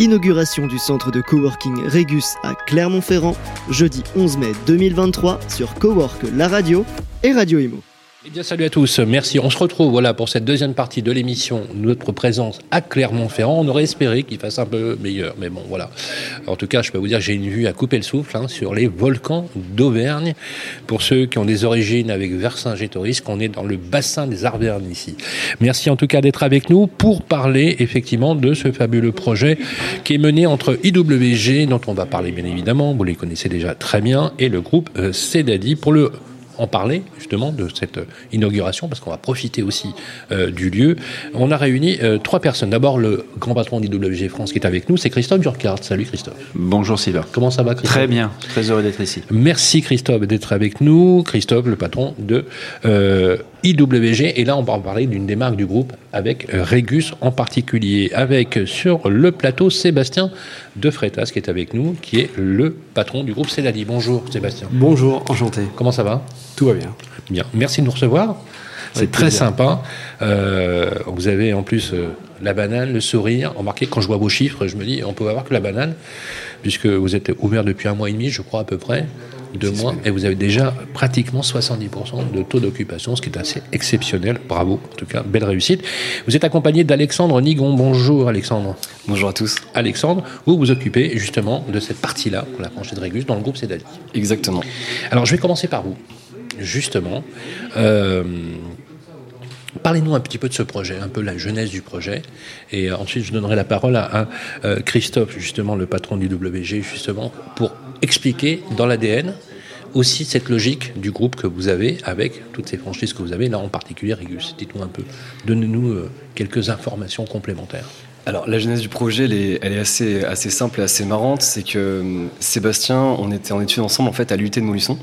Inauguration du centre de coworking Régus à Clermont-Ferrand, jeudi 11 mai 2023 sur Cowork La Radio et Radio Imo. Eh bien, salut à tous. Merci. On se retrouve voilà pour cette deuxième partie de l'émission. Notre présence à Clermont-Ferrand. On aurait espéré qu'il fasse un peu meilleur, mais bon, voilà. En tout cas, je peux vous dire que j'ai une vue à couper le souffle hein, sur les volcans d'Auvergne. Pour ceux qui ont des origines avec Vercingétorix, qu'on est dans le bassin des Arvernes ici. Merci en tout cas d'être avec nous pour parler effectivement de ce fabuleux projet qui est mené entre IWG, dont on va parler bien évidemment, vous les connaissez déjà très bien, et le groupe euh, Cedadi pour le en parler justement de cette inauguration parce qu'on va profiter aussi euh, du lieu. On a réuni euh, trois personnes. D'abord le grand patron d'IWG France qui est avec nous, c'est Christophe Durkart. Salut Christophe. Bonjour Sylvain. Comment ça va Christophe? Très bien, très heureux d'être ici. Merci Christophe d'être avec nous. Christophe, le patron de euh, IWG. Et là, on va parler d'une des marques du groupe avec Régus en particulier. Avec sur le plateau Sébastien de Freitas qui est avec nous, qui est le patron du groupe Cédali. Bonjour Sébastien. Bonjour, enchanté. Comment ça va? Tout va bien. Bien. Merci de nous recevoir. C'est très sympa. Euh, vous avez en plus euh, la banane, le sourire. Remarquez, quand je vois vos chiffres, je me dis, on peut avoir que la banane, puisque vous êtes ouvert depuis un mois et demi, je crois à peu près, deux mois, et vous avez déjà pratiquement 70% de taux d'occupation, ce qui est assez exceptionnel. Bravo, en tout cas, belle réussite. Vous êtes accompagné d'Alexandre Nigon. Bonjour Alexandre. Bonjour à tous. Alexandre, vous vous occupez justement de cette partie-là, pour la franchise de Régus, dans le groupe Cédali. Exactement. Alors je vais commencer par vous, justement. Euh, Parlez-nous un petit peu de ce projet, un peu la genèse du projet, et ensuite je donnerai la parole à, à, euh, Christophe, justement le patron du WG, justement, pour expliquer dans l'ADN aussi cette logique du groupe que vous avez avec toutes ces franchises que vous avez, là en particulier Régus. Dites-nous un peu, donnez-nous euh, quelques informations complémentaires. Alors la genèse du projet, elle est, assez, assez simple et assez marrante. C'est que euh, Sébastien, on était en études ensemble en fait à l'UT de Montluçon.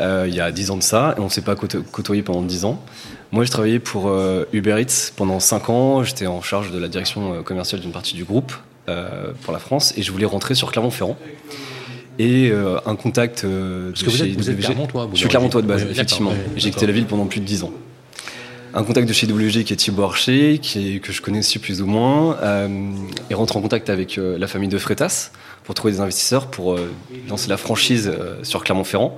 Euh, il y a 10 ans de ça, et on ne s'est pas côtoyé pendant 10 ans. Moi, je travaillais pour euh, Uber Eats pendant 5 ans. J'étais en charge de la direction commerciale d'une partie du groupe pour la France, et je voulais rentrer sur Clermont-Ferrand. Et euh, un contact de Parce que vous chez êtes, vous êtes. Clermontois, vous, Je suis Clermontois de base, Oui, effectivement. oui, J'ai quitté la ville pendant plus de 10 ans. Un contact de chez WG qui est Thibaut Archer, qui est- que je connaissais plus ou moins, euh, et rentre en contact avec euh, la famille de Freitas pour trouver des investisseurs pour euh, lancer la franchise euh, sur Clermont-Ferrand.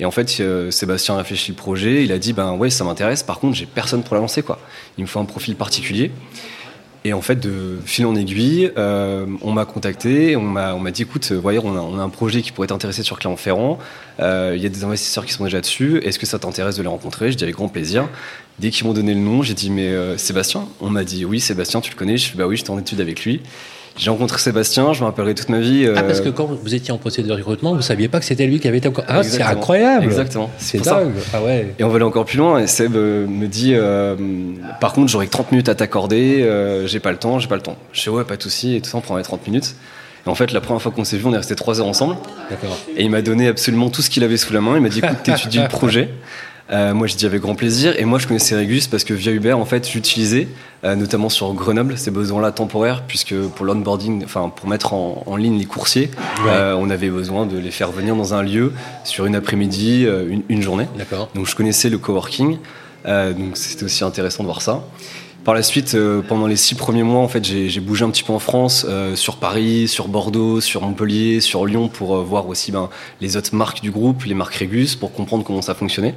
Et en fait, euh, Sébastien a réfléchi le projet, il a dit ben ouais, ça m'intéresse. Par contre, j'ai personne pour la lancer quoi. Il me faut un profil particulier. Et en fait, de fil en aiguille, euh, on m'a contacté, on m'a, dit, écoute, euh, voyez, on a, on a un projet qui pourrait t'intéresser sur Clermont-Ferrand. Euh, Il y a des investisseurs qui sont déjà dessus. Est-ce que ça t'intéresse de les rencontrer? Je dis avec grand plaisir. Dès qu'ils m'ont donné le nom, j'ai dit, mais Sébastien? On m'a dit, oui, Sébastien, tu le connais Je dis, bah oui, j'étais en étude avec lui. J'ai rencontré Sébastien, je me rappellerai toute ma vie. Ah, parce euh, que quand vous étiez en procédure de recrutement, vous saviez pas que c'était lui qui avait été encore. Ah, c'est incroyable Exactement. C'est pour ça. dingue Ah ouais Et on va aller encore plus loin. Et Seb euh, me dit, euh, par contre, j'aurai que 30 minutes à t'accorder. euh, j'ai pas le temps, j'ai pas le temps. Je dis ouais, pas de souci. Et tout ça, on prend les 30 minutes. Et en fait, la première fois qu'on s'est vu, on est resté 3 heures ensemble. D'accord. Et il m'a donné absolument tout ce qu'il avait sous la main. Il m'a dit, écoute, t'étudies le projet. Euh, moi, j'ai dit avec grand plaisir. Et moi, je connaissais Régus parce que via Uber, en fait, j'utilisais, euh, notamment sur Grenoble, ces besoins-là temporaires, puisque pour l'onboarding, enfin, pour mettre en, en ligne les coursiers, Ouais. euh, on avait besoin de les faire venir dans un lieu sur une après-midi, euh, une, une journée. D'accord. Donc, je connaissais le coworking. Euh, donc, c'était aussi intéressant de voir ça. Par la suite, euh, pendant les six premiers mois, en fait, j'ai j'ai bougé un petit peu en France, euh, sur Paris, sur Bordeaux, sur Montpellier, sur Lyon, pour voir aussi ben, les autres marques du groupe, les marques Régus, pour comprendre comment ça fonctionnait.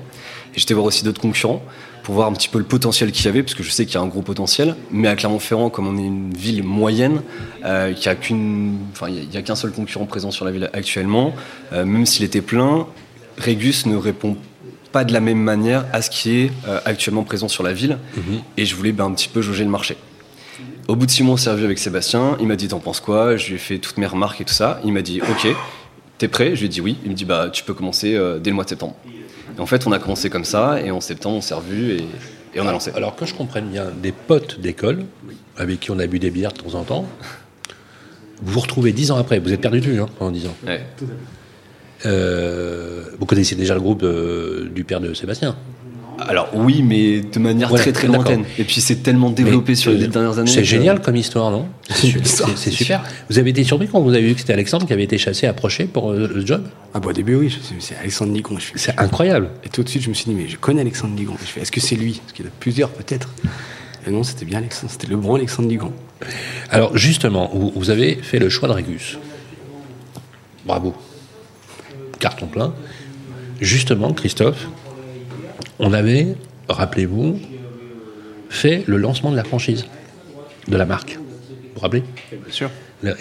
Et j'étais voir aussi d'autres concurrents, pour voir un petit peu le potentiel qu'il y avait, parce que je sais qu'il y a un gros potentiel. Mais à Clermont-Ferrand, comme on est une ville moyenne, euh, qu'il n'y a qu'une, enfin, il y a- il y a qu'un seul concurrent présent sur la ville actuellement, euh, même s'il était plein, Régus ne répond pas de la même manière à ce qui est euh, actuellement présent sur la ville. Et je voulais ben, un petit peu jauger le marché. Au bout de six mois, on s'est revu avec Sébastien. Il m'a dit T'en penses quoi? Je lui ai fait toutes mes remarques et tout ça. Il m'a dit Ok, t'es prêt? Je lui ai dit oui. Il me dit Bah, tu peux commencer dès le mois de septembre. Et en fait, on a commencé comme ça. Et en septembre, on s'est revu et, et on a lancé. Alors que je comprenne bien, des potes d'école, avec qui on a bu des bières de temps en temps, vous vous retrouvez dix ans après, vous êtes perdu de vue hein, pendant dix ans. Ouais. Euh, vous connaissiez déjà le groupe de- du père de Sébastien Alors oui, mais de manière Voilà, très très lointaine. Et puis c'est tellement développé Mais, sur les euh, dix dernières années. C'est que- génial comme histoire, non? C'est super. Vous avez été surpris quand vous avez vu que c'était Alexandre qui avait été chassé, approché pour euh, le job? Ah bah au début oui, c'est Alexandre Nigon. C'est incroyable. Et tout de suite je me suis dit mais je connais Alexandre Nigon. Je fais est-ce que c'est lui? Parce qu'il y en a plusieurs peut-être. Et non, c'était bien Alexandre, c'était le bon Alexandre Dugan. Alors justement, vous, vous avez fait le choix de Régus. Bravo. Carton plein. Justement, Christophe, on avait, rappelez-vous, fait le lancement de la franchise, de la marque. Vous vous rappelez? Bien sûr.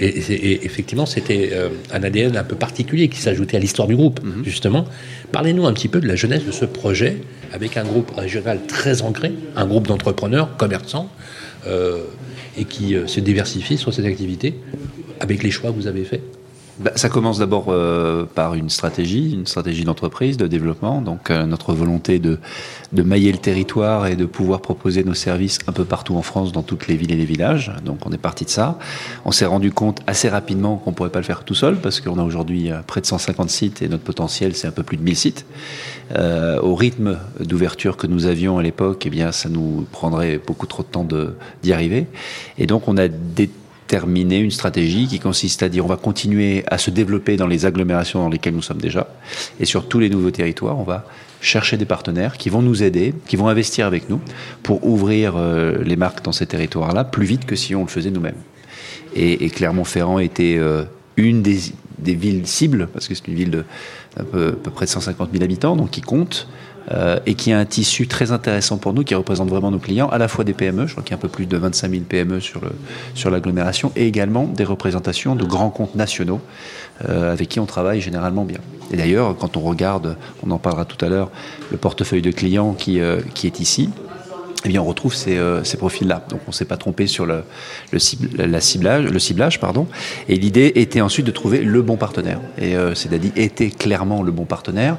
et, et- et effectivement, c'était euh, un ADN un peu particulier qui s'ajoutait à l'histoire du groupe, justement. Parlez-nous un petit peu de la jeunesse de ce projet, avec un groupe régional très ancré, un groupe d'entrepreneurs, commerçants, euh, et qui euh, se diversifie sur ses activités, avec les choix que vous avez faits? Bah, ça commence d'abord euh, par une stratégie, une stratégie d'entreprise, de développement. Donc euh, notre volonté de, de mailler le territoire et de pouvoir proposer nos services un peu partout en France, dans toutes les villes et les villages. Donc on est parti de ça. On s'est rendu compte assez rapidement qu'on pourrait pas le faire tout seul parce qu'on a aujourd'hui euh, près de 150 sites et notre potentiel c'est un peu plus de 1000 sites. Euh, au rythme d'ouverture que nous avions à l'époque, eh bien ça nous prendrait beaucoup trop de temps d'y arriver. Et donc on a déterminé une stratégie qui consiste à dire on va continuer à se développer dans les agglomérations dans lesquelles nous sommes déjà et sur tous les nouveaux territoires on va chercher des partenaires qui vont nous aider, qui vont investir avec nous pour ouvrir euh, les marques dans ces territoires-là plus vite que si on le faisait nous-mêmes. Et, et Clermont-Ferrand était euh, une des, villes cibles, parce que c'est une ville de à peu, peu près de 150 000 habitants, donc qui compte, euh, et qui a un tissu très intéressant pour nous, qui représente vraiment nos clients, à la fois des PME, je crois qu'il y a un peu plus de 25 000 PME sur l'agglomération, et également des représentations de grands comptes nationaux euh, avec qui on travaille généralement bien. Et d'ailleurs, quand on regarde, on en parlera tout à l'heure, le portefeuille de clients qui, euh, qui est ici, eh bien, on retrouve ces, euh, ces profils-là. Donc, on ne s'est pas trompé sur le, le, cible- la ciblage, le ciblage. Pardon. Et l'idée était ensuite de trouver le bon partenaire. Et euh, c'est-à-dire était clairement le bon partenaire.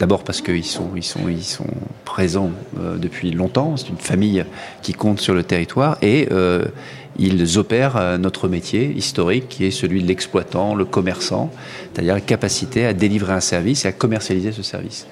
D'abord parce qu'ils sont, ils sont, ils sont présents euh, depuis longtemps. C'est une famille qui compte sur le territoire. Et euh, ils opèrent euh, notre métier historique qui est celui de l'exploitant, le commerçant, c'est-à-dire la capacité à délivrer un service et à commercialiser ce service.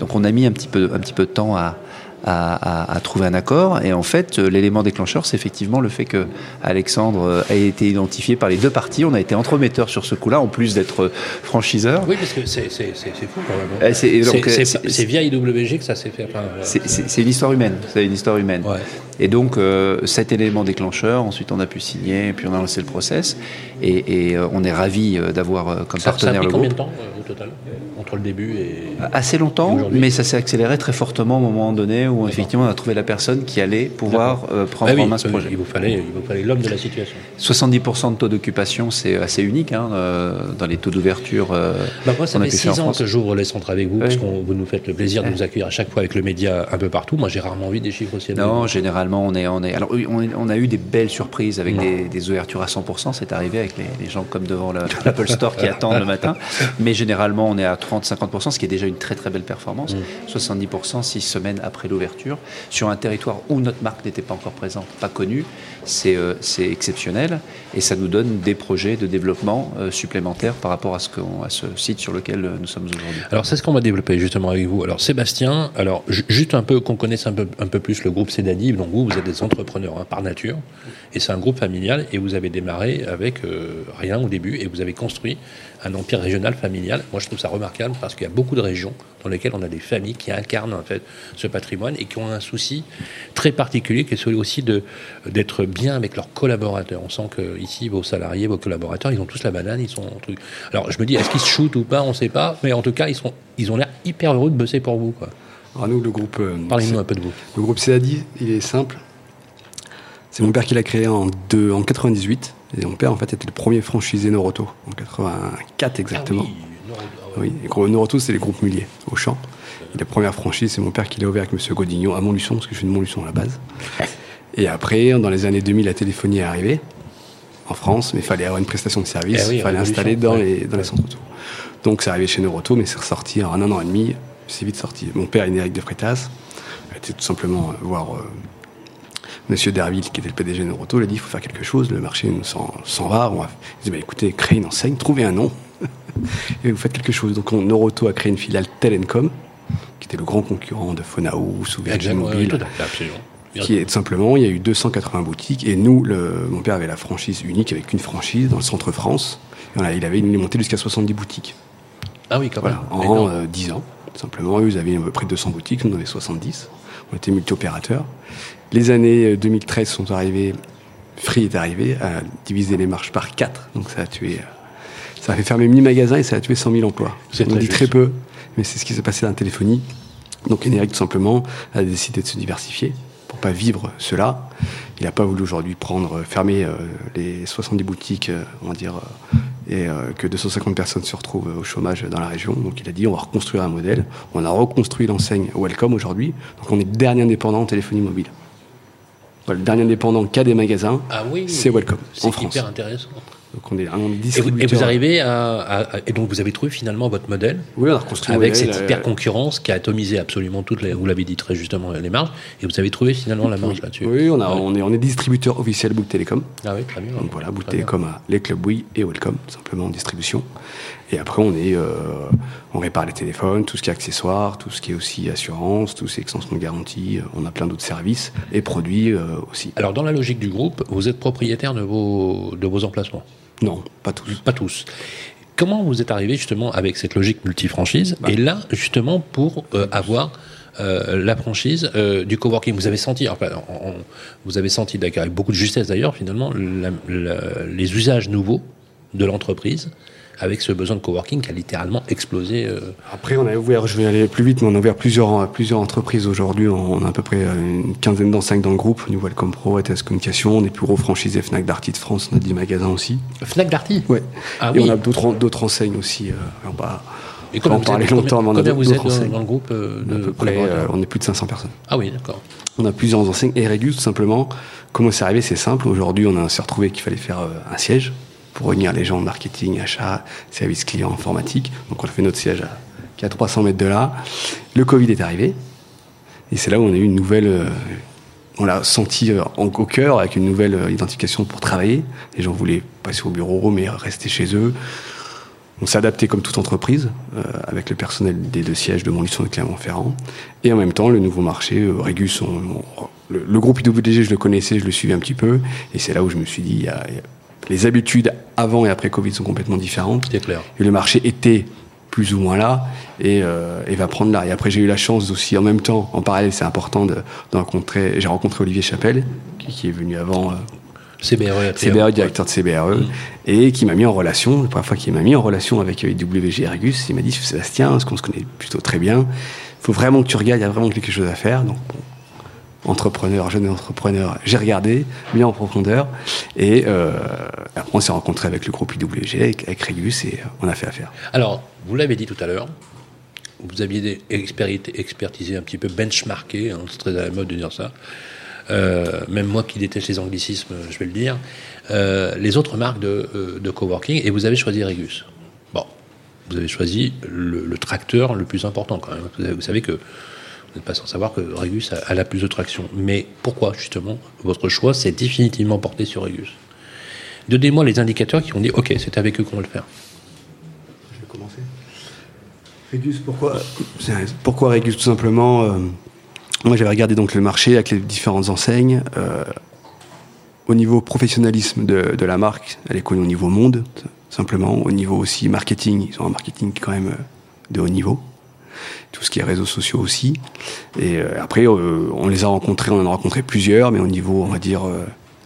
Donc on a mis un petit peu, un petit peu de temps à, à, à- à trouver un accord. Et en fait, euh, l'élément déclencheur, c'est effectivement le fait que Alexandre euh, a été identifié par les deux parties. On a été entremetteur sur ce coup-là, en plus d'être euh, franchiseur. Oui, parce que c'est fou quand même. hein. Eh, c'est- via IWG que ça s'est fait. enfin, C'est- une histoire humaine. C'est une histoire humaine. Ouais. Et donc, euh, cet élément déclencheur, ensuite on a pu signer, puis on a lancé le process. Et, et, euh, on est ravis euh, d'avoir euh, comme ça, ça a partenaire pris le combien groupe. de temps total Entre le début et. Assez longtemps, Aujourd'hui. mais ça s'est accéléré très fortement au moment donné où effectivement on a trouvé la personne qui allait pouvoir euh, prendre Ah oui, en main ce euh, projet. Il vous fallait, l'homme de la situation. 70% de taux d'occupation, c'est assez unique hein, euh, dans les taux d'ouverture. euh, Bah moi, ça fait pu faire six en ans France. que j'ouvre les centres avec vous, parce Oui. que vous nous faites le plaisir de nous accueillir à chaque fois avec le média un peu partout. Moi, j'ai rarement vu des chiffres aussi élevés. Non, généralement, on est, on est. Alors, on, a eu des belles surprises avec des, des ouvertures à 100%. C'est arrivé avec les, les gens comme devant le- l'Apple Store qui attendent le matin. Mais généralement, on est à 30-50%, ce qui est déjà une très très belle performance. 70% six semaines après l'ouverture sur un territoire où notre marque n'était pas encore présente, pas connue. C'est euh, c'est exceptionnel et ça nous donne des projets de développement euh, supplémentaires par rapport à ce, site sur lequel euh, nous sommes aujourd'hui. Alors c'est ce qu'on va développer justement avec vous. Alors Sébastien, alors ju- juste un peu qu'on connaisse un peu, un peu plus le groupe Cédadiv. Donc vous, vous êtes des entrepreneurs hein, par nature, et c'est un groupe familial. Et vous avez démarré avec rien au début, et vous avez construit un empire régional familial. Moi, je trouve ça remarquable parce qu'il y a beaucoup de régions dans lesquelles on a des familles qui incarnent en fait ce patrimoine et qui ont un souci très particulier, qui est celui aussi d'être bien avec leurs collaborateurs. On sent que ici, vos salariés, vos collaborateurs, ils ont tous la banane, ils sont truc. Alors je me dis, est-ce qu'ils se shootent ou pas On ne sait pas, mais en tout cas, ils sont, ils ont l'air hyper heureux de bosser pour vous. Quoi. Alors nous, le groupe, euh, Parlez-nous un peu de vous. le groupe CADI, il est simple. C'est mon père qui l'a créé en, deux- en 98. Et mon père, en fait, était le premier franchisé Noroto, en 84 exactement. Oui, et gros, Noroto, c'est les groupes muliers, au champ. Et la première franchise, c'est mon père qui l'a ouvert avec M. Godignon à Montluçon, parce que je suis de Montluçon à la base. Et après, dans les années 2000, la téléphonie est arrivée en France, mais il fallait avoir une prestation de service, Eh oui, il fallait installer dans, ouais. les, dans les centres auto. Donc c'est arrivé chez Noroto, mais c'est ressorti en un an et demi, c'est vite sorti. Mon père, Éric de Freitas, a été tout simplement euh, voir euh, Monsieur Derville, qui était le PDG de Noroto, il a dit il faut faire quelque chose, le marché nous s'en va. On va... Il dit bah, écoutez, créez une enseigne, trouvez un nom, et vous faites quelque chose. Donc on- Noroto a créé une filiale Telencom, qui était le grand concurrent de Exactement, oui, Mobile. Qui est tout simplement, il y a eu 280 boutiques et nous, le, mon père avait la franchise unique avec une franchise dans le centre France. Voilà, il avait il est monté jusqu'à 70 boutiques. Ah oui, quand Voilà, même. en Énorme. euh, 10 ans, tout simplement. Eux, ils avaient à peu près 200 boutiques, nous on avait 70. On était multi-opérateurs. Les années 2013 sont arrivées, Free est arrivé à diviser les marches par 4. Donc ça a tué, ça a fait fermer 1000 magasins et ça a tué 100 000 emplois. On dit très peu, mais c'est ce qui s'est passé dans la téléphonie. Donc Eneric, tout simplement, a décidé de se diversifier pour pas vivre cela. Il n'a pas voulu aujourd'hui prendre, fermer les 70 boutiques, on va dire, et que 250 personnes se retrouvent au chômage dans la région. Donc il a dit on va reconstruire un modèle. On a reconstruit l'enseigne Welcome aujourd'hui. Donc on est dernier indépendant en téléphonie mobile. Le dernier indépendant qui a des magasins, ah oui, c'est Welcome en France. C'est hyper intéressant. Donc on est un et, vous, arrivez à, à, et donc vous avez trouvé finalement votre modèle. Oui, on a reconstruit avec modèle, cette hyper concurrence qui a atomisé absolument toutes les. Vous l'avez dit très justement les marges. Et vous avez trouvé finalement la marge là-dessus. Oui, on, a, on est on est distributeur officiel Bouygues Télécom. Ah oui, très bien. Donc voilà, Bouygues Télécom a les clubs Bouygues et Welcome simplement en distribution. Et après on est euh, on répare les téléphones, tout ce qui est accessoires, tout ce qui est aussi assurance, tout ce qui est extension de garantie. On a plein d'autres services et produits euh, aussi. Alors dans la logique du groupe, vous êtes propriétaire de vos de vos emplacements. Non, pas tous. Pas tous. Comment vous êtes arrivé justement avec cette logique multifranchise bah. et là justement pour euh, avoir euh, la franchise euh, du coworking Vous avez senti, enfin, on, vous avez senti d'accord avec beaucoup de justesse d'ailleurs finalement la, la, les usages nouveaux de l'entreprise avec ce besoin de coworking qui a littéralement explosé. Euh... Après, on a ouvert, je vais aller plus vite, mais on a ouvert plusieurs, plusieurs entreprises aujourd'hui. On a à peu près une quinzaine d'enseignes dans le groupe. New Welcome Pro, ETS Communication, on est plus gros franchisé Fnac Darty de France, on a 10 magasins aussi. Fnac Darty? Ouais. Ah, Et oui. on a d'autres enseignes aussi. Euh, on va Et combien en vous parler êtes, longtemps, mais on a combien vous êtes dans, dans le groupe euh, à de peu près, euh, on est plus de 500 personnes. Ah oui, d'accord. On a plusieurs enseignes. Et Regus, tout simplement, comment c'est arrivé C'est simple. Aujourd'hui, on s'est retrouvé qu'il fallait faire euh, un siège pour réunir les gens de marketing, achat, service client, informatique. Donc on a fait notre siège à, qui est à 300 mètres de là. Le Covid est arrivé. Et c'est là où on a eu une nouvelle... euh, on l'a senti euh, en, au cœur avec une nouvelle euh, identification pour travailler. Les gens voulaient passer au bureau, mais rester chez eux. On s'est adapté comme toute entreprise, avec le personnel des deux sièges de Montluçon et de Clermont-Ferrand. Et en même temps, le nouveau marché, Régus, le, groupe IWG, je le connaissais, je le suivais un petit peu. Et c'est là où je me suis dit, il y a- y a- les habitudes avant et après Covid sont complètement différentes. C'est clair. Et le marché était plus ou moins là et, euh, et va prendre là. Et après, j'ai eu la chance aussi, en même temps, en parallèle, c'est important de, de rencontrer. J'ai rencontré Olivier Chapelle, qui, qui est venu avant. euh, CBRE, CBRE, directeur de CBRE, et qui m'a mis en relation, la première fois qu'il m'a mis en relation avec IWG et Regus, il m'a dit Sébastien, parce qu'on se connaît plutôt très bien, il faut vraiment que tu regardes, il y a vraiment quelque chose à faire. Donc, bon, entrepreneur, jeune entrepreneur, j'ai regardé, mis en profondeur, et euh, on s'est rencontré avec le groupe IWG, avec, avec Regus, et euh, on a fait affaire. Alors, vous l'avez dit tout à l'heure, vous aviez expertisé un petit peu, benchmarké, hein, c'est très à la mode de dire ça. Euh, même moi qui déteste les anglicismes, je vais le dire. Euh, les autres marques de, coworking, et vous avez choisi Regus. Bon, vous avez choisi le, tracteur le plus important quand même. Vous, avez- vous savez que n'êtes pas sans savoir que Regus a, la plus de traction. Mais pourquoi justement votre choix s'est définitivement porté sur Regus? Donnez-moi les indicateurs qui ont dit ok, c'est avec eux qu'on va le faire. Je vais commencer. Regus, pourquoi Pourquoi Regus Tout simplement, euh, moi j'avais regardé donc le marché avec les différentes enseignes. euh, au niveau professionnalisme de, de la marque, elle est connue au niveau monde, simplement. Au niveau aussi marketing, ils ont un marketing quand même euh, de haut niveau. Tout ce qui est réseaux sociaux aussi. Et euh, après, euh, on les a rencontrés, on en a rencontré plusieurs, mais au niveau, on va dire, euh,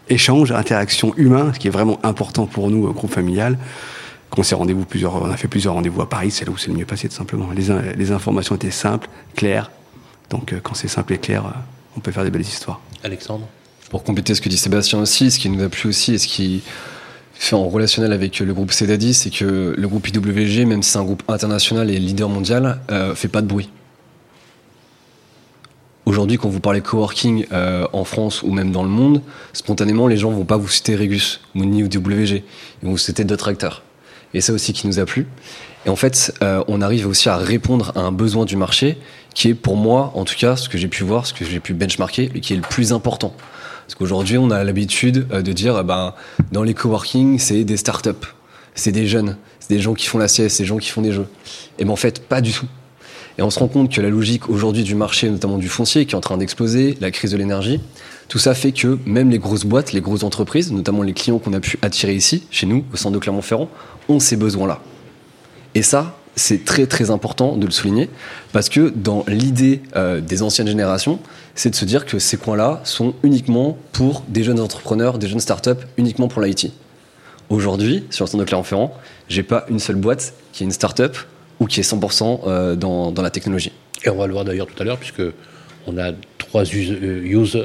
échange, interaction humain, ce qui est vraiment important pour nous, groupe familial. Qu'on s'est rendez-vous plusieurs, on a fait plusieurs rendez-vous à Paris, c'est là où c'est le mieux passé, tout simplement. Les, les informations étaient simples, claires. Donc, euh, quand c'est simple et clair, euh, on peut faire des belles histoires. Alexandre? Pour compléter ce que dit Sébastien aussi, ce qui nous a plu aussi et ce qui fait en relationnel avec le groupe Cedadis, c'est que le groupe IWG, même si c'est un groupe international et leader mondial, euh, fait pas de bruit. Aujourd'hui, quand vous parlez coworking euh, en France ou même dans le monde, spontanément, les gens vont pas vous citer Regus ou ni IWG, ils vont vous citer d'autres acteurs. Et ça aussi qui nous a plu. Et en fait, euh, on arrive aussi à répondre à un besoin du marché qui est pour moi, en tout cas, ce que j'ai pu voir, ce que j'ai pu benchmarker, et qui est le plus important. Parce qu'aujourd'hui, on a l'habitude euh, de dire, ben, dans les coworking, c'est des startups, c'est des jeunes, c'est des gens qui font la sieste, c'est des gens qui font des jeux. Et ben en fait, pas du tout. Et on se rend compte que la logique aujourd'hui du marché, notamment du foncier, qui est en train d'exploser, la crise de l'énergie, tout ça fait que même les grosses boîtes, les grosses entreprises, notamment les clients qu'on a pu attirer ici, chez nous, au centre de Clermont-Ferrand, ont ces besoins-là. Et ça, c'est très très important de le souligner parce que dans l'idée euh, des anciennes générations, c'est de se dire que ces coins-là sont uniquement pour des jeunes entrepreneurs, des jeunes startups, uniquement pour l'IT. Aujourd'hui, sur le centre de Clermont-Ferrand, j'ai pas une seule boîte qui est une startup ou qui est 100% euh, dans, dans la technologie. Et on va le voir d'ailleurs tout à l'heure, puisque on a trois euh, users,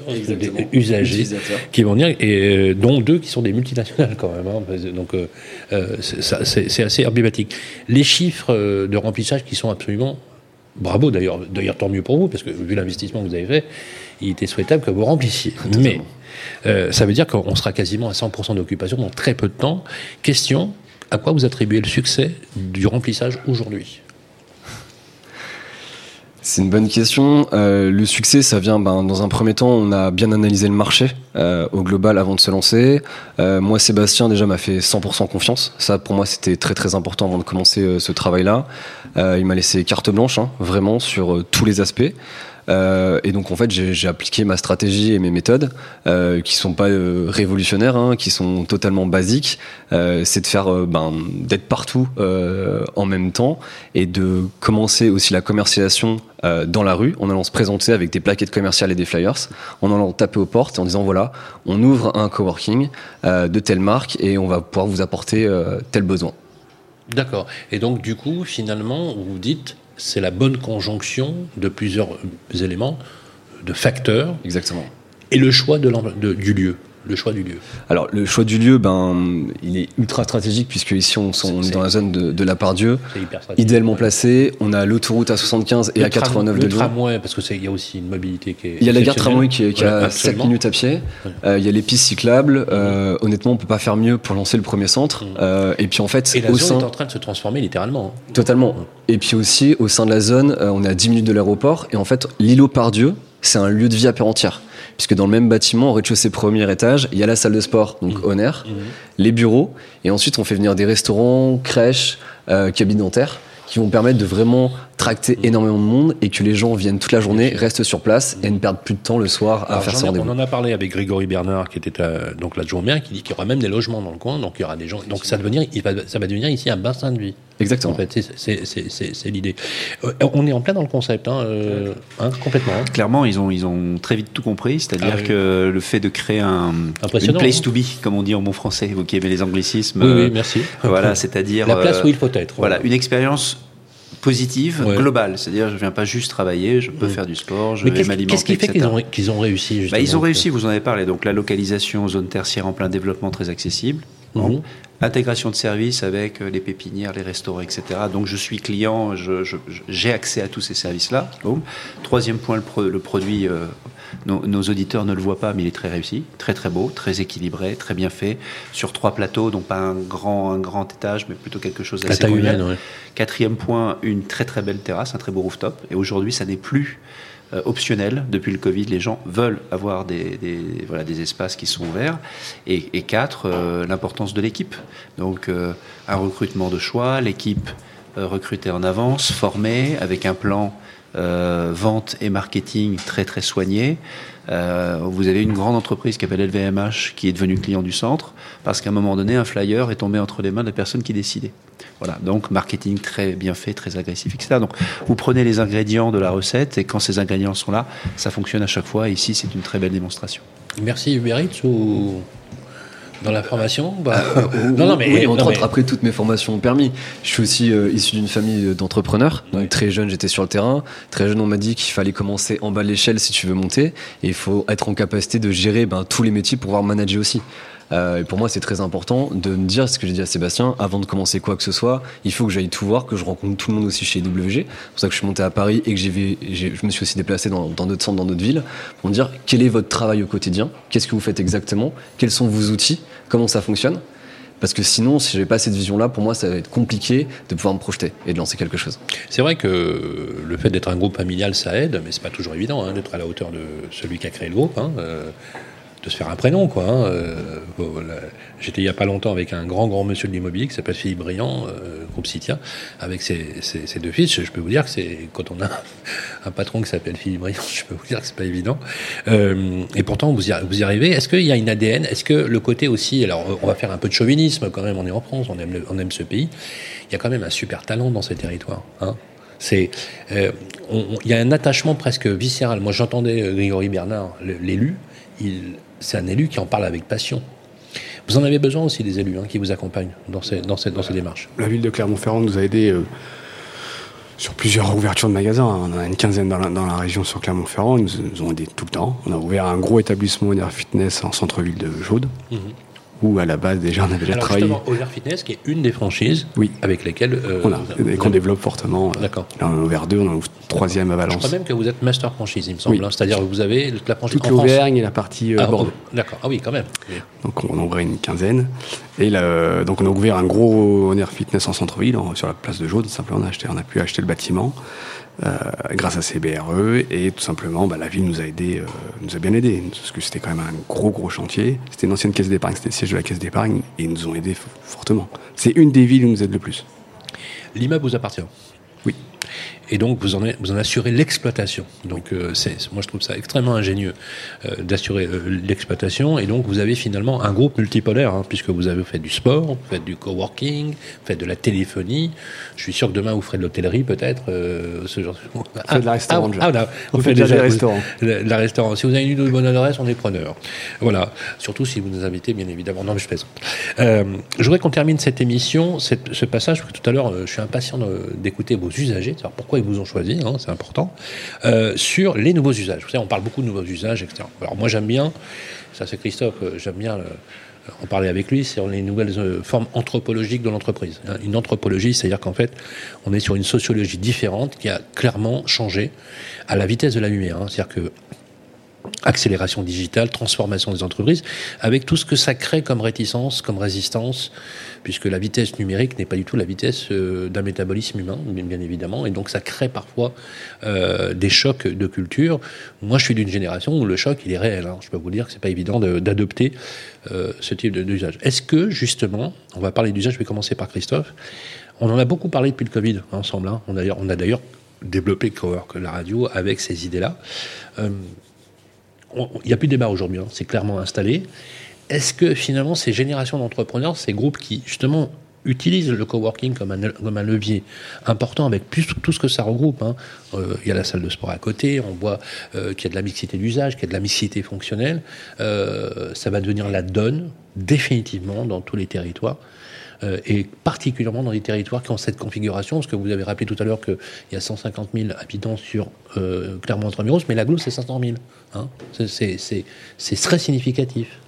usagers qui vont venir, et euh, dont deux qui sont des multinationales quand même. Hein. donc euh, c'est assez emblématique. Les chiffres de remplissage qui sont absolument bravo d'ailleurs, d'ailleurs tant mieux pour vous, parce que vu l'investissement que vous avez fait, il était souhaitable que vous remplissiez. Mais ça veut dire qu'on sera quasiment à 100% d'occupation dans très peu de temps. Question, à quoi vous attribuez le succès du remplissage aujourd'hui? C'est une bonne question. Euh, le succès, ça vient ben, dans un premier temps, on a bien analysé le marché euh, au global avant de se lancer. Euh, moi, Sébastien, déjà m'a fait 100% confiance. Ça, pour moi, c'était très très important avant de commencer ce travail-là. il m'a laissé carte blanche, hein, vraiment, sur tous les aspects. Euh, et donc en fait j'ai appliqué ma stratégie et mes méthodes euh, qui sont pas euh, révolutionnaires, hein, qui sont totalement basiques. Euh, c'est de faire ben, d'être partout en même temps et de commencer aussi la commercialisation dans la rue en allant se présenter avec des plaquettes commerciales et des flyers, en allant taper aux portes en disant voilà on ouvre un coworking de telle marque et on va pouvoir vous apporter tel besoin. D'accord. Et donc du coup finalement vous dites c'est la bonne conjonction de plusieurs éléments, de facteurs. Exactement. Et le choix de du lieu le choix du lieu Alors, le choix du lieu, ben, il est ultra stratégique puisque ici, on, est, dans la zone de, de la Pardieu, idéalement placé. On a l'autoroute à 75 et à 89 de Lyon. Le tramway, parce qu'il y a aussi une mobilité qui est. Il y a la gare tramway qui est, à 7 minutes à pied. Euh, il y a les pistes cyclables. Euh, honnêtement, on peut pas faire mieux pour lancer le premier centre. Mhm. Euh, et puis en fait, et la zone est en train de se transformer littéralement. Hein. Totalement. Et puis aussi, au sein de la zone, on est à 10 minutes de l'aéroport. Et en fait, l'îlot Pardieu, c'est un lieu de vie à part entière puisque dans le même bâtiment, au rez-de-chaussée premier étage, il y a la salle de sport, donc mmh. Honor, mmh. les bureaux, et ensuite on fait venir des restaurants, crèches, euh, cabines dentaires qui vont permettre de vraiment tracter mmh. énormément de monde et que les gens viennent toute la journée, restent sur place et ne perdent plus de temps le soir à faire ça. On en a parlé avec Grégory Bernard, qui était euh, donc l'adjoint maire, qui dit qu'il y aura même des logements dans le coin, donc il y aura des gens. Donc ça, devenir, ça va devenir ici un bassin de vie. Exactement. En fait, c'est l'idée. Euh, on est en plein dans le concept, hein, euh, hein, complètement. Hein. Clairement, ils ont, ils ont très vite tout compris, c'est-à-dire ah que le fait de créer un une place to be, comme on dit en bon français, vous qui aimez les anglicismes. Oui, oui merci. Voilà, c'est-à-dire la place où il faut être. Voilà, une expérience positive, globale. C'est-à-dire, je ne viens pas juste travailler, je peux faire du sport, je vais m'alimenter. Qu'est-ce qui fait qu'ils ont, qu'ils ont, réussi bah, Ils ont réussi, vous en avez parlé. Donc, la localisation zone tertiaire en plein développement très accessible. Mhm. Intégration de services avec euh, les pépinières, les restaurants, etc. Donc je suis client, j'ai accès à tous ces services-là. Troisième point, le, produit, euh, nos, auditeurs ne le voient pas, mais il est très réussi, très très beau, très équilibré, très bien fait, sur trois plateaux, donc pas un grand, un grand étage, mais plutôt quelque chose d'assez humaine. Quatrième point, une très très belle terrasse, un très beau rooftop. Et aujourd'hui, ça n'est plus optionnel. Depuis le Covid, les gens veulent avoir des, voilà, des espaces qui sont ouverts. Et, quatre, euh, l'importance de l'équipe. Donc, euh, un recrutement de choix, l'équipe recrutée en avance, formée, avec un plan vente et marketing très très soigné. vous avez une grande entreprise qui s'appelle LVMH qui est devenue client du centre parce qu'à un moment donné, un flyer est tombé entre les mains de la personne qui décidait. Voilà, donc marketing très bien fait, très agressif, etc. Donc vous prenez les ingrédients de la recette et quand ces ingrédients sont là, ça fonctionne à chaque fois. Et ici, c'est une très belle démonstration. Merci Uber ou dans la formation bah, euh, Non, non, mais, entre autres, après toutes mes formations ont permis. Je suis aussi euh, issu d'une famille d'entrepreneurs. Donc très jeune, j'étais sur le terrain. Très jeune, on m'a dit qu'il fallait commencer en bas de l'échelle si tu veux monter. Et il faut être en capacité de gérer ben, tous les métiers pour pouvoir manager aussi. Euh, pour moi, c'est très important de me dire ce que j'ai dit à Sébastien avant de commencer quoi que ce soit. Il faut que j'aille tout voir, que je rencontre tout le monde aussi chez WG. C'est pour ça que je suis monté à Paris et que je me suis aussi déplacé dans, d'autres centres, dans d'autres villes, pour me dire quel est votre travail au quotidien, qu'est-ce que vous faites exactement, quels sont vos outils, comment ça fonctionne? Parce que sinon, si j'avais pas cette vision-là, pour moi, ça va être compliqué de pouvoir me projeter et de lancer quelque chose. C'est vrai que le fait d'être un groupe familial, ça aide, mais c'est pas toujours évident hein, d'être à la hauteur de celui qui a créé le groupe. Hein. Euh, de se faire un prénom, quoi. Hein. Euh, j'étais il n'y a pas longtemps avec un grand, grand monsieur de l'immobilier qui s'appelle Philippe Briand, euh, groupe Citia, avec ses, deux fils. Je peux vous dire que c'est quand on a un patron qui s'appelle Philippe Briand, je peux vous dire que c'est pas évident. Euh, et pourtant, vous y, vous y arrivez. Est-ce qu'il y a une ADN Est-ce que le côté aussi, alors on va faire un peu de chauvinisme quand même, on est en France, on aime, on aime ce pays. Il y a quand même un super talent dans ces territoires. Hein c'est, il y a un attachement presque viscéral. Moi, j'entendais Grégory Bernard, l'élu, c'est un élu qui en parle avec passion. Vous en avez besoin aussi des élus hein, qui vous accompagnent dans ces, dans, ces, dans ces démarches. La ville de Clermont-Ferrand nous a aidés euh, sur plusieurs ouvertures de magasins. On a une quinzaine dans la, région sur Clermont-Ferrand. Ils nous, ont aidés tout le temps. On a ouvert un gros établissement Air Fitness en centre-ville de Jaude. Mhm où à la base déjà on avait déjà travaillé. Justement, Fitness, qui est une des franchises oui. avec lesquelles. Euh, on a, et qu'on développe fortement. Euh, D'accord. Là, on a ouvert deux, on en ouvre troisième à Valence. Je crois même que vous êtes master franchise, il me semble. Hein. C'est-à-dire que vous avez la franchise. Toute l'Auvergne et la partie euh, ah, Bordeaux. D'accord, ah oui, quand même. Donc on a ouvert une quinzaine. Et là, donc on a ouvert un gros Honor Fitness en centre-ville, sur la place de Jaune, simplement. On a, acheté, on a pu acheter le bâtiment. Euh, grâce à ces BRE et tout simplement bah, la ville nous a aidé, euh, nous a bien aidé parce que c'était quand même un gros gros chantier. C'était une ancienne caisse d'épargne, c'était le siège de la caisse d'épargne et ils nous ont aidé fortement. C'est une des villes qui nous aide le plus. L'immeuble vous appartient? Oui et donc vous en, vous en assurez l'exploitation. Donc euh, moi je trouve ça extrêmement ingénieux euh, d'assurer euh, l'exploitation, et donc vous avez finalement un groupe multipolaire, hein, puisque vous avez fait du sport, vous faites du coworking, vous faites de la téléphonie. Je suis sûr que demain vous ferez de l'hôtellerie peut-être, ce genre. Ah, de la restaurant. Ah, ah, vous faites déjà, des restaurants. La, restaurant. Si vous avez une bonne adresse, on est preneur. Voilà. Surtout si vous nous invitez, bien évidemment. Non, mais je plaisante. je voudrais qu'on termine cette émission, ce passage, parce que tout à l'heure, je suis impatient d'écouter vos usagers, savoir pourquoi vous ont choisi, hein, c'est important, euh, sur les nouveaux usages. Vous savez, on parle beaucoup de nouveaux usages, etc. Alors moi j'aime bien, ça c'est Christophe, euh, j'aime bien euh, en parler avec lui, sur les nouvelles formes anthropologiques de l'entreprise. Hein. Une anthropologie, c'est-à-dire qu'en fait, on est sur une sociologie différente qui a clairement changé à la vitesse de la lumière. Hein. C'est-à-dire que accélération digitale, transformation des entreprises, avec tout ce que ça crée comme réticence, comme résistance, puisque la vitesse numérique n'est pas du tout la vitesse euh, d'un métabolisme humain, bien évidemment, et donc ça crée parfois euh, des chocs de culture. Moi, je suis d'une génération où le choc, il est réel. Hein. Je peux vous dire que c'est pas évident d'adopter euh, ce type d'usage. Est-ce que, justement, on va parler d'usage, je vais commencer par Christophe, on en a beaucoup parlé depuis le Covid, hein, ensemble. Hein. On, a, d'ailleurs développé Cowork, la radio, avec ces idées-là il n'y a plus de débat aujourd'hui, hein. c'est clairement installé. Est-ce que finalement ces générations d'entrepreneurs, ces groupes qui justement utilisent le coworking comme un, comme un levier important avec plus, tout ce que ça regroupe. Hein. Euh, il y a la salle de sport à côté, on voit euh, qu'il y a de la mixité d'usage, qu'il y a de la mixité fonctionnelle. Euh, ça va devenir la donne définitivement dans tous les territoires. Euh, et particulièrement dans les territoires qui ont cette configuration, parce que vous avez rappelé tout à l'heure qu'il y a 150 000 habitants sur euh, Clermont-Intramuros, mais la c'est 500 000. Hein. C'est très significatif.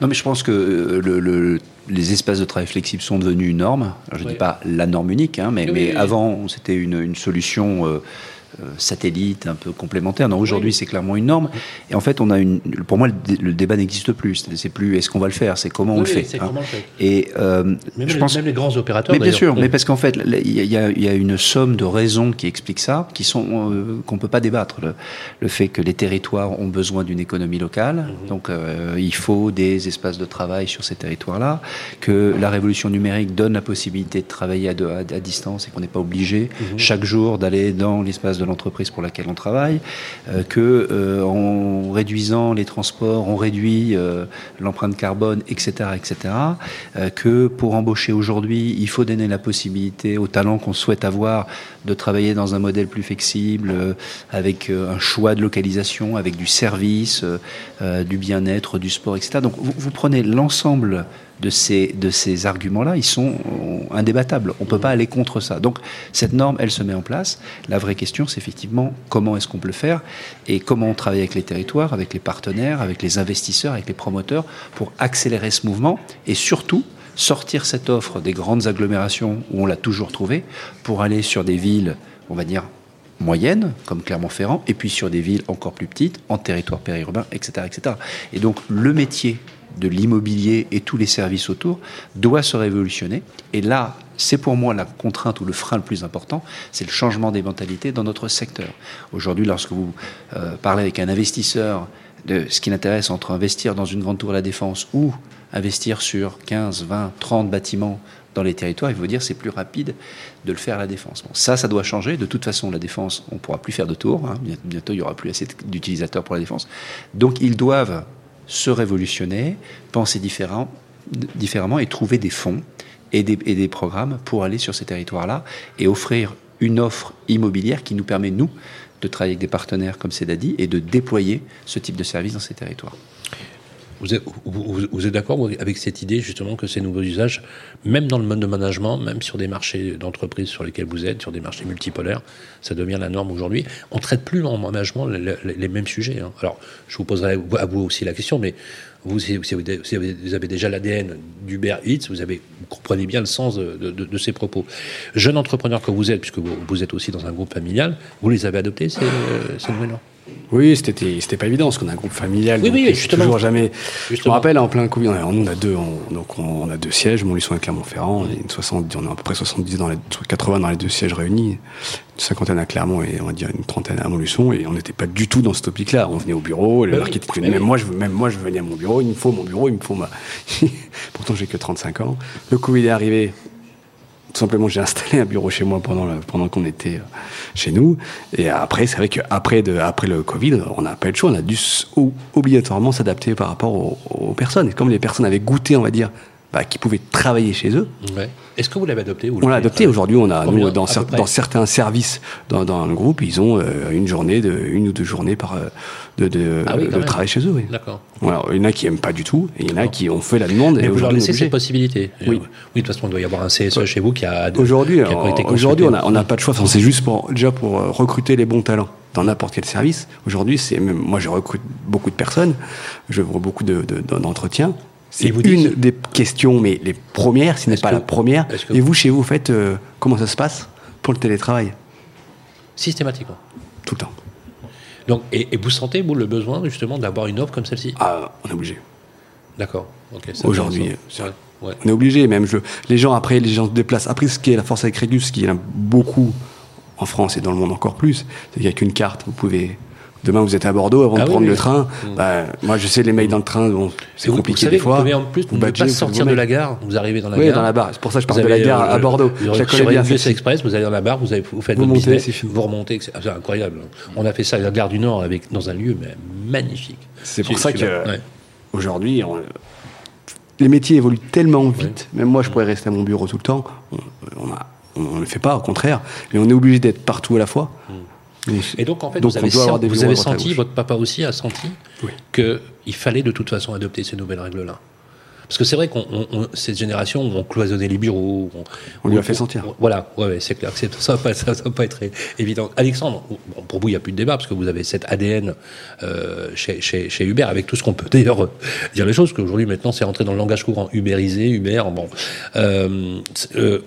Non, mais je pense que euh, le, les espaces de travail flexibles sont devenus une norme. je ne dis pas la norme unique, hein, mais, mais avant, c'était une, une, solution euh, satellite, un peu complémentaire. Non, aujourd'hui, c'est clairement une norme. Et en fait, on a une. Pour moi, le, débat n'existe plus. C'est plus est-ce qu'on va le faire, c'est comment on le fait. Hein? Et euh, même, je pense, même les grands opérateurs. Mais bien sûr, mais parce qu'en fait, il y, a une somme de raisons qui expliquent ça, qui sont euh, qu'on peut pas débattre. Le, fait que les territoires ont besoin d'une économie locale, mhm. donc il faut des espaces de travail sur ces territoires-là, que la révolution numérique donne la possibilité de travailler à, à, distance et qu'on n'est pas obligé mhm. chaque jour d'aller dans l'espace de l'entreprise pour laquelle on travaille, euh, que euh, en réduisant les transports, on réduit euh, l'empreinte carbone, etc., etc. que pour embaucher aujourd'hui, il faut donner la possibilité aux talents qu'on souhaite avoir de travailler dans un modèle plus flexible, avec un choix de localisation, avec du service, du bien-être, du sport, etc. Donc vous, vous prenez l'ensemble de ces, de ces arguments-là, ils sont indébattables. On ne peut pas aller contre ça. Donc cette norme, elle se met en place. La vraie question, c'est effectivement comment est-ce qu'on peut le faire et comment on travaille avec les territoires, avec les partenaires, avec les investisseurs, avec les promoteurs pour accélérer ce mouvement et surtout sortir cette offre des grandes agglomérations où on l'a toujours trouvée pour aller sur des villes, on va dire, moyennes, comme Clermont-Ferrand, et puis sur des villes encore plus petites, en territoire périurbain, etc., etc. Et donc le métier de l'immobilier et tous les services autour doit se révolutionner. Et là, c'est pour moi la contrainte ou le frein le plus important, c'est le changement des mentalités dans notre secteur. Aujourd'hui, lorsque vous euh, parlez avec un investisseur de ce qui l'intéresse entre investir dans une grande tour à la défense ou investir sur 15, 20, 30 bâtiments dans les territoires, il faut dire c'est plus rapide de le faire à la défense. Ça, ça doit changer. De toute façon, la défense, on ne pourra plus faire de tours. Hein. Bientôt, il n'y aura plus assez d'utilisateurs pour la défense. Donc, ils doivent se révolutionner, penser différent, différemment et trouver des fonds et des, et des programmes pour aller sur ces territoires-là et offrir une offre immobilière qui nous permet, nous, de travailler avec des partenaires comme Cédadi et de déployer ce type de service dans ces territoires. Vous êtes, d'accord avec cette idée justement que ces nouveaux usages, même dans le mode de management, même sur des marchés d'entreprise sur lesquels vous êtes, sur des marchés multipolaires, ça devient la norme aujourd'hui. On traite plus en management les, mêmes sujets. Hein. Alors, je vous poserai à vous aussi la question, mais vous, vous avez déjà l'ADN d'Uber Eats, vous, avez, comprenez bien le sens de, ces propos. Jeune entrepreneur que vous êtes, puisque vous, êtes aussi dans un groupe familial, vous les avez adoptés, ces, ces nouvelles normes? Oui, c'était c'était pas évident parce qu'on a un groupe familial. Oui, oui, justement. Toujours jamais. Je me rappelle en plein Covid, on a, deux, donc on, a deux sièges, Montluçon et Clermont-Ferrand. On, une 70, on a à peu près 70 dans les 80 dans les deux sièges réunis, une cinquantaine à Clermont et on va dire une trentaine à Montluçon. Et on n'était pas du tout dans ce topic-là. On venait au bureau, le marketing. Bah même moi, je même moi, je venais à mon bureau. Il me faut mon bureau, il me faut ma. Pourtant, j'ai que 35 ans. Le Covid est arrivé tout simplement, j'ai installé un bureau chez moi pendant, pendant qu'on était euh, chez nous. Et après, c'est vrai qu'après après le Covid, on n'a pas eu de choix. On a dû obligatoirement s'adapter par rapport aux, aux, personnes. Et comme les personnes avaient goûté, on va dire, bah, qui pouvaient travailler chez eux. Est-ce que vous l'avez adopté On l'a adopté. Aujourd'hui, on a nous, dans, dans, certains services dans, dans, le groupe, ils ont euh, une journée, de, une ou deux journées par euh, de, de, ah de travail chez eux. Oui. D'accord. Voilà, il y en a qui aiment pas du tout, et il y en a qui ont fait la demande. Mais et vous leur laissez cette possibilité. Oui. oui, de toute façon, il doit y avoir un CSE chez vous qui a. Aujourd'hui, aujourd'hui, on n'a pas de choix. c'est juste pour déjà pour euh, recruter les bons talents dans n'importe quel service. Aujourd'hui, c'est moi, je recrute beaucoup de personnes, je vois beaucoup d'entretiens. De, c'est une des questions, mais les premières, si n'est pas la première. Et vous, chez vous, faites euh, comment ça se passe pour le télétravail? Systématiquement. Tout le temps. Donc, et, vous sentez, vous, le besoin justement d'avoir une offre comme celle-ci? Ah, on est obligé. D'accord. Aujourd'hui, on est obligé. Même je, les gens après, les gens se déplacent. Après, ce qui est la force avec Regus, ce qui est beaucoup en France et dans le monde encore plus, c'est qu'il n'y a qu'une carte. Vous pouvez Demain, vous êtes à Bordeaux avant de ah prendre le train. Mm. Bah, moi, je sais, les mails dans le train, bon, c'est compliqué des fois. Vous pouvez en plus, vous ne pas sortir de la gare. Vous arrivez dans la oui, gare. dans la barre. C'est pour ça que je parle de la gare à Bordeaux. Vous, sur bien Express, vous allez dans la barre, vous, avez, vous faites vous votre montez, business, vous remontez. C'est incroyable. On a fait ça à la gare du Nord avec, dans un lieu mais magnifique. C'est pour ça que aujourd'hui, les métiers évoluent tellement vite. Même moi, je pourrais rester à mon bureau tout le temps. On ne le fait pas, au contraire. Mais on est obligé d'être partout à la fois. Et donc, en fait, vous avez, vous avez senti, votre papa aussi a senti qu'il fallait de toute façon adopter ces nouvelles règles-là. Parce que c'est vrai qu'on, cette génération, on cloisonnait les bureaux. On, lui a fait sentir. voilà, ouais, c'est clair. ça ne va, va, pas être évident. Alexandre, pour vous, il n'y a plus de débat, parce que vous avez cet ADN euh, chez, chez, chez, Uber, avec tout ce qu'on peut d'ailleurs dire les choses, qu'aujourd'hui, maintenant, c'est rentré dans le langage courant. Uberisé, Uber, bon. Euh, euh,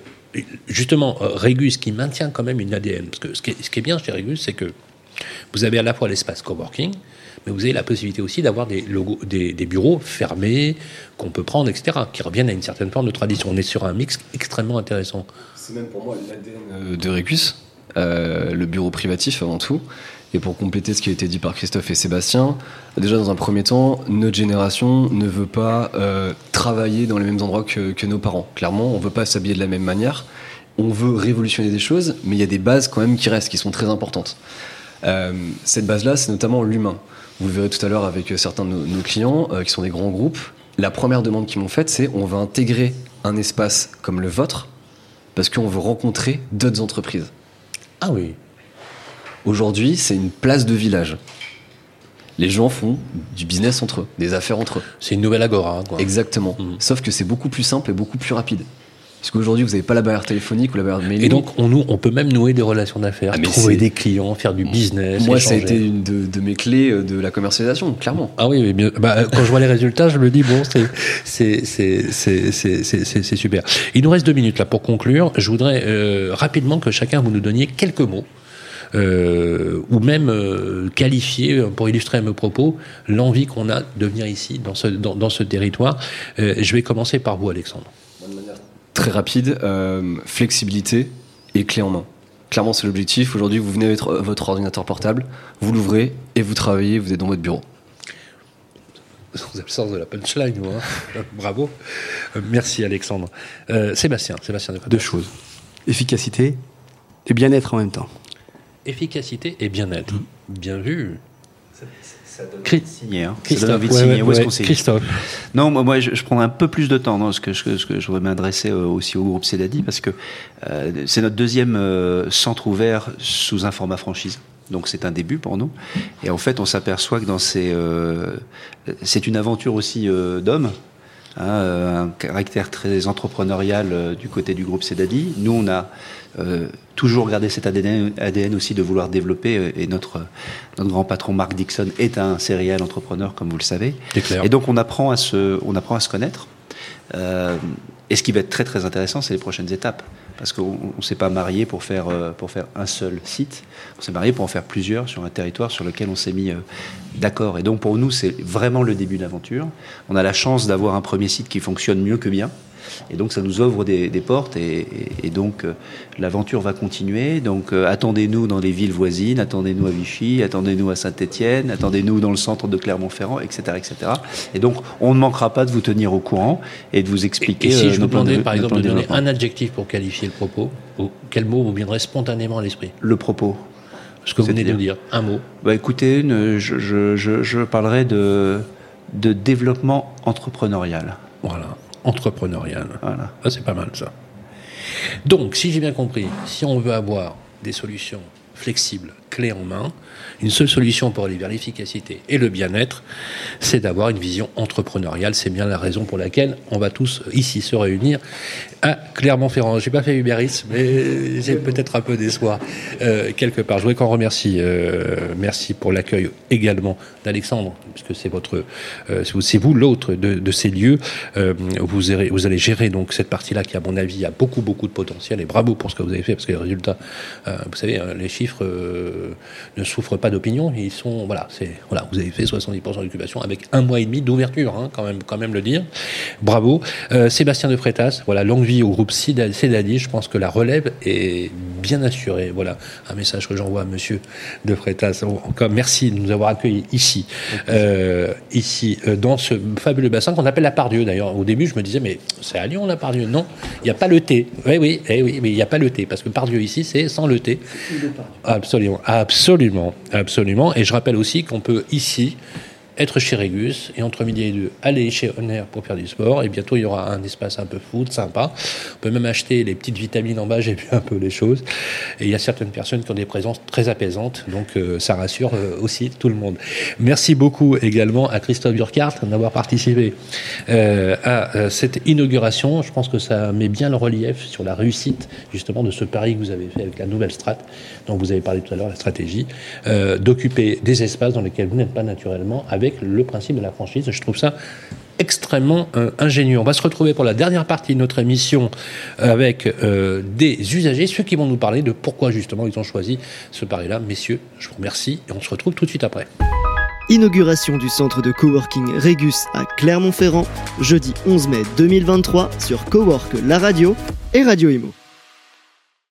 justement, euh, Régus qui maintient quand même une ADN, parce que ce qui est, bien chez Régus, c'est que vous avez à la fois l'espace coworking, mais vous avez la possibilité aussi d'avoir des, bureaux fermés qu'on peut prendre, etc., qui reviennent à une certaine forme de tradition. On est sur un mix extrêmement intéressant. C'est même pour moi l'ADN euh, de Régus, euh, le bureau privatif avant tout. Et pour compléter ce qui a été dit par Christophe et Sébastien, déjà dans un premier temps, notre génération ne veut pas euh, travailler dans les mêmes endroits que, nos parents. Clairement, on ne veut pas s'habiller de la même manière. On veut révolutionner des choses, mais il y a des bases quand même qui restent, qui sont très importantes. Euh, cette base-là, c'est notamment l'humain. Vous le verrez tout à l'heure avec certains de nos, clients, euh, qui sont des grands groupes. La première demande qu'ils m'ont faite, c'est on va intégrer un espace comme le vôtre, parce qu'on veut rencontrer d'autres entreprises. Ah oui. Aujourd'hui, c'est une place de village. Les gens font du business entre eux, des affaires entre eux. C'est une nouvelle agora. Quoi. Exactement. Mm. Sauf que c'est beaucoup plus simple et beaucoup plus rapide. Parce qu'aujourd'hui, vous n'avez pas la barrière téléphonique ou la barrière mailing. Et donc, on, on peut même nouer des relations d'affaires, ah, trouver des clients, faire du business. Moi, ça a été une de, mes clés euh, de la commercialisation, clairement. Ah oui, mais bien, bah, quand je vois les résultats, je me dis, bon, c'est super. Il nous reste deux minutes là pour conclure. Je voudrais euh, rapidement que chacun vous nous donniez quelques mots euh, ou même euh, qualifier, pour illustrer mes propos, l'envie qu'on a de venir ici, dans ce, dans, ce territoire. Euh, je vais commencer par vous, Alexandre. Très rapide, flexibilité et clé en main. Clairement, c'est l'objectif. Aujourd'hui, vous venez avec votre ordinateur portable, vous l'ouvrez et vous travaillez, vous êtes dans votre bureau. sans absence de la punchline, hein. bravo. Euh, merci Alexandre. Euh, Sébastien, Sébastien de Deux choses. Efficacité et bien-être en même temps. Efficacité et bien-être. Mmh. Bien vu. Ça donne signer, hein. Christophe, Où est-ce Christophe. Non, moi, je, je, prendrai un peu plus de temps, non, parce que je, voudrais m'adresser euh, aussi au groupe Cédadi, parce que euh, c'est notre deuxième euh, centre ouvert sous un format franchise. Donc c'est un début pour nous. Et en fait, on s'aperçoit que dans ces, euh, c'est une aventure aussi euh, d'hommes. Hein, un caractère très entrepreneurial euh, du côté du groupe Cédadi. Nous, on a euh, toujours gardé cet ADN, ADN, aussi de vouloir développer. Et notre, notre grand patron Mark Dixon est un serial entrepreneur, comme vous le savez. Et donc on apprend à se, on apprend à se connaître. Euh, et ce qui va être très très intéressant, c'est les prochaines étapes parce qu'on ne s'est pas marié pour faire, euh, pour faire un seul site, on s'est marié pour en faire plusieurs sur un territoire sur lequel on s'est mis euh, d'accord. Et donc pour nous, c'est vraiment le début de l'aventure. On a la chance d'avoir un premier site qui fonctionne mieux que bien. Et donc ça nous ouvre des, des portes et, et, et donc euh, l'aventure va continuer. Donc euh, attendez-nous dans les villes voisines, attendez-nous à Vichy, attendez-nous à Saint-Étienne, attendez-nous dans le centre de Clermont-Ferrand, etc., etc. Et donc on ne manquera pas de vous tenir au courant et de vous expliquer. Et, et si euh, je vous demandais par exemple de donner un adjectif pour qualifier le propos, quel mot vous viendrait spontanément à l'esprit? Le propos. Ce que vous venez de dire, un mot. Bah écoutez, une, je, je, je, je parlerai de, de développement entrepreneurial. Voilà entrepreneurial. Voilà. Ah, c'est pas mal ça. Donc, si j'ai bien compris, si on veut avoir des solutions flexibles, clés en main, une seule solution pour aller vers l'efficacité et le bien-être, c'est d'avoir une vision entrepreneuriale. C'est bien la raison pour laquelle on va tous ici se réunir à Clermont-Ferrand. J'ai pas fait Uber Eats, mais j'ai peut-être un peu d'espoir euh, quelque part. Je voudrais qu'on remercie, euh, merci pour l'accueil également d'Alexandre, puisque c'est votre, euh, c'est vous l'autre de, ces lieux. Euh, vous, vous allez gérer donc cette partie-là qui, à mon avis, a beaucoup beaucoup de potentiel. Et bravo pour ce que vous avez fait, parce que les résultats, vous savez, hein, les chiffres ne souffrent pas d'opinion. Ils sont, voilà, c'est, voilà, vous avez fait 70% d'occupation avec un mois et demi d'ouverture, hein, quand même, quand même le dire. Bravo, Sébastien de Frétas, voilà, longue vie au groupe Cédadi. Je pense que la relève est bien assurée. Voilà un message que j'envoie à Monsieur de Frétas. Encore merci de nous avoir accueillis ici, euh, ici euh, dans ce fabuleux bassin qu'on appelle la Pardieu. D'ailleurs, au début, je me disais mais c'est à Lyon la Pardieu Non, il n'y a pas le thé. Oui, oui, eh oui, mais il n'y a pas le thé parce que Pardieu ici, c'est sans le thé. Absolument, absolument, absolument. Et je rappelle aussi qu'on peut ici être chez Régus et entre midi et deux aller chez Honor pour faire du sport. Et bientôt il y aura un espace un peu foot sympa. On peut même acheter les petites vitamines en bas j'ai vu un peu les choses. Et il y a certaines personnes qui ont des présences très apaisantes. Donc euh, ça rassure euh, aussi tout le monde. Merci beaucoup également à Christophe Burkhardt d'avoir participé euh, à cette inauguration. Je pense que ça met bien le relief sur la réussite justement de ce pari que vous avez fait avec la nouvelle strate dont vous avez parlé tout à l'heure la stratégie d'occuper des espaces dans lesquels vous n'êtes pas naturellement avec le principe de la franchise. Je trouve ça extrêmement euh, ingénieux. On va se retrouver pour la dernière partie de notre émission avec euh, des usagers, ceux qui vont nous parler de pourquoi justement ils ont choisi ce pari-là. Messieurs, je vous remercie et on se retrouve tout de suite après. Inauguration du centre de coworking Régus à Clermont-Ferrand, jeudi 11 mai 2023 sur Cowork La Radio et Radio Imo.